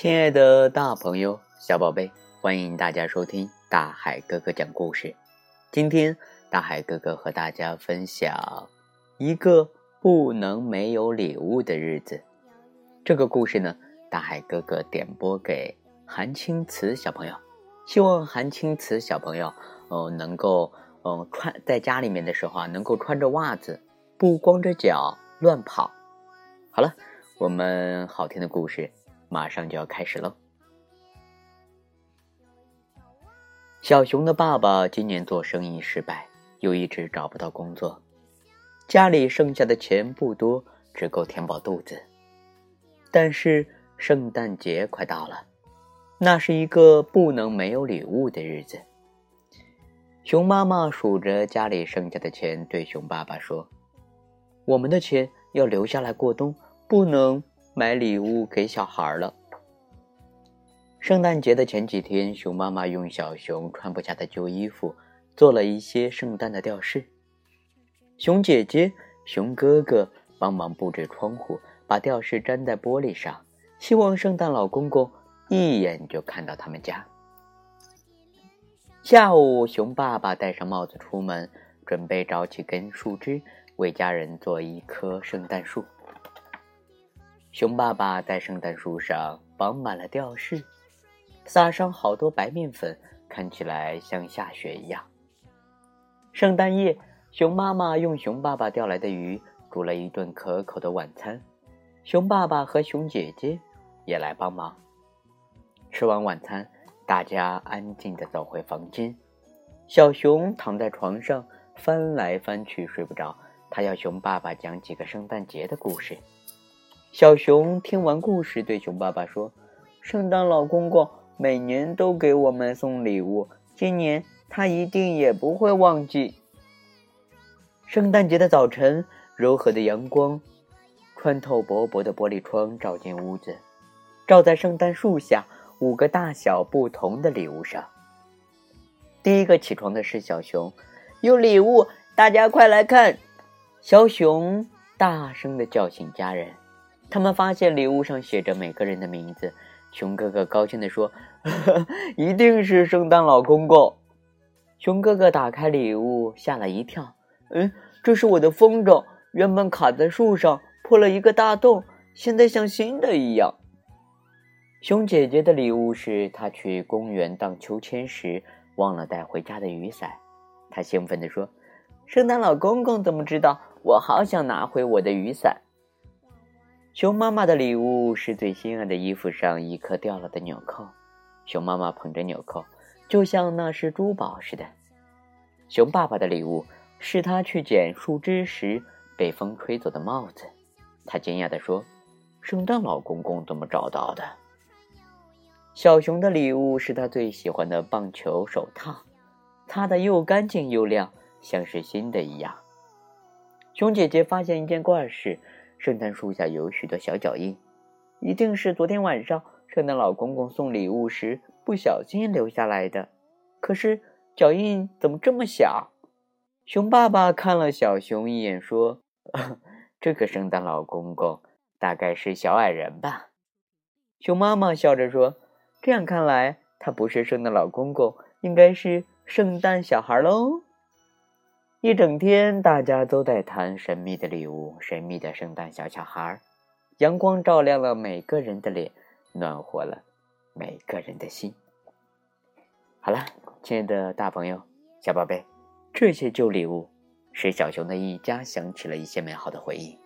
亲爱的大朋友、小宝贝，欢迎大家收听大海哥哥讲故事。今天，大海哥哥和大家分享一个不能没有礼物的日子。这个故事呢，大海哥哥点播给韩青瓷小朋友，希望韩青瓷小朋友，呃，能够，嗯，穿在家里面的时候啊，能够穿着袜子，不光着脚乱跑。好了，我们好听的故事。马上就要开始喽。小熊的爸爸今年做生意失败，又一直找不到工作，家里剩下的钱不多，只够填饱肚子。但是圣诞节快到了，那是一个不能没有礼物的日子。熊妈妈数着家里剩下的钱，对熊爸爸说：“我们的钱要留下来过冬，不能。”买礼物给小孩了。圣诞节的前几天，熊妈妈用小熊穿不下的旧衣服做了一些圣诞的吊饰。熊姐姐、熊哥哥帮忙布置窗户，把吊饰粘在玻璃上，希望圣诞老公公一眼就看到他们家。下午，熊爸爸戴上帽子出门，准备找几根树枝为家人做一棵圣诞树。熊爸爸在圣诞树上绑满了吊饰，撒上好多白面粉，看起来像下雪一样。圣诞夜，熊妈妈用熊爸爸钓来的鱼煮了一顿可口的晚餐，熊爸爸和熊姐姐也来帮忙。吃完晚餐，大家安静的走回房间。小熊躺在床上翻来翻去睡不着，他要熊爸爸讲几个圣诞节的故事。小熊听完故事，对熊爸爸说：“圣诞老公公每年都给我们送礼物，今年他一定也不会忘记。”圣诞节的早晨，柔和的阳光穿透薄薄的玻璃窗，照进屋子，照在圣诞树下五个大小不同的礼物上。第一个起床的是小熊，有礼物，大家快来看！小熊大声的叫醒家人。他们发现礼物上写着每个人的名字，熊哥哥高兴地说：“ 一定是圣诞老公公。”熊哥哥打开礼物，吓了一跳：“嗯，这是我的风筝，原本卡在树上，破了一个大洞，现在像新的一样。”熊姐姐的礼物是她去公园荡秋千时忘了带回家的雨伞，她兴奋地说：“圣诞老公公怎么知道？我好想拿回我的雨伞。”熊妈妈的礼物是最心爱的衣服上一颗掉了的纽扣，熊妈妈捧着纽扣，就像那是珠宝似的。熊爸爸的礼物是他去捡树枝时被风吹走的帽子，他惊讶地说：“圣诞老公公怎么找到的？”小熊的礼物是他最喜欢的棒球手套，擦得又干净又亮，像是新的一样。熊姐姐发现一件怪事。圣诞树下有许多小脚印，一定是昨天晚上圣诞老公公送礼物时不小心留下来的。可是脚印怎么这么小？熊爸爸看了小熊一眼，说：“这个圣诞老公公大概是小矮人吧？”熊妈妈笑着说：“这样看来，他不是圣诞老公公，应该是圣诞小孩喽。”一整天，大家都在谈神秘的礼物，神秘的圣诞小小孩。阳光照亮了每个人的脸，暖和了每个人的心。好了，亲爱的大朋友、小宝贝，这些旧礼物使小熊的一家想起了一些美好的回忆，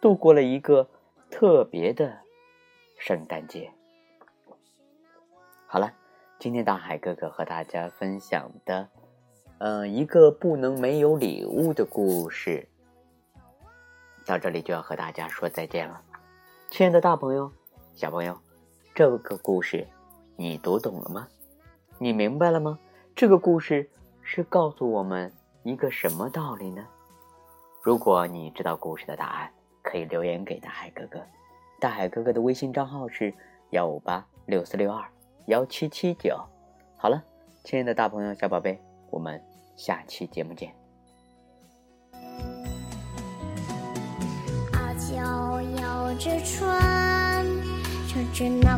度过了一个特别的圣诞节。好了，今天大海哥哥和大家分享的。嗯，一个不能没有礼物的故事，到这里就要和大家说再见了。亲爱的大朋友、小朋友，这个故事你读懂了吗？你明白了吗？这个故事是告诉我们一个什么道理呢？如果你知道故事的答案，可以留言给大海哥哥。大海哥哥的微信账号是幺五八六四六二幺七七九。好了，亲爱的大朋友、小宝贝。我们下期节目见。阿娇摇着船，乘着那。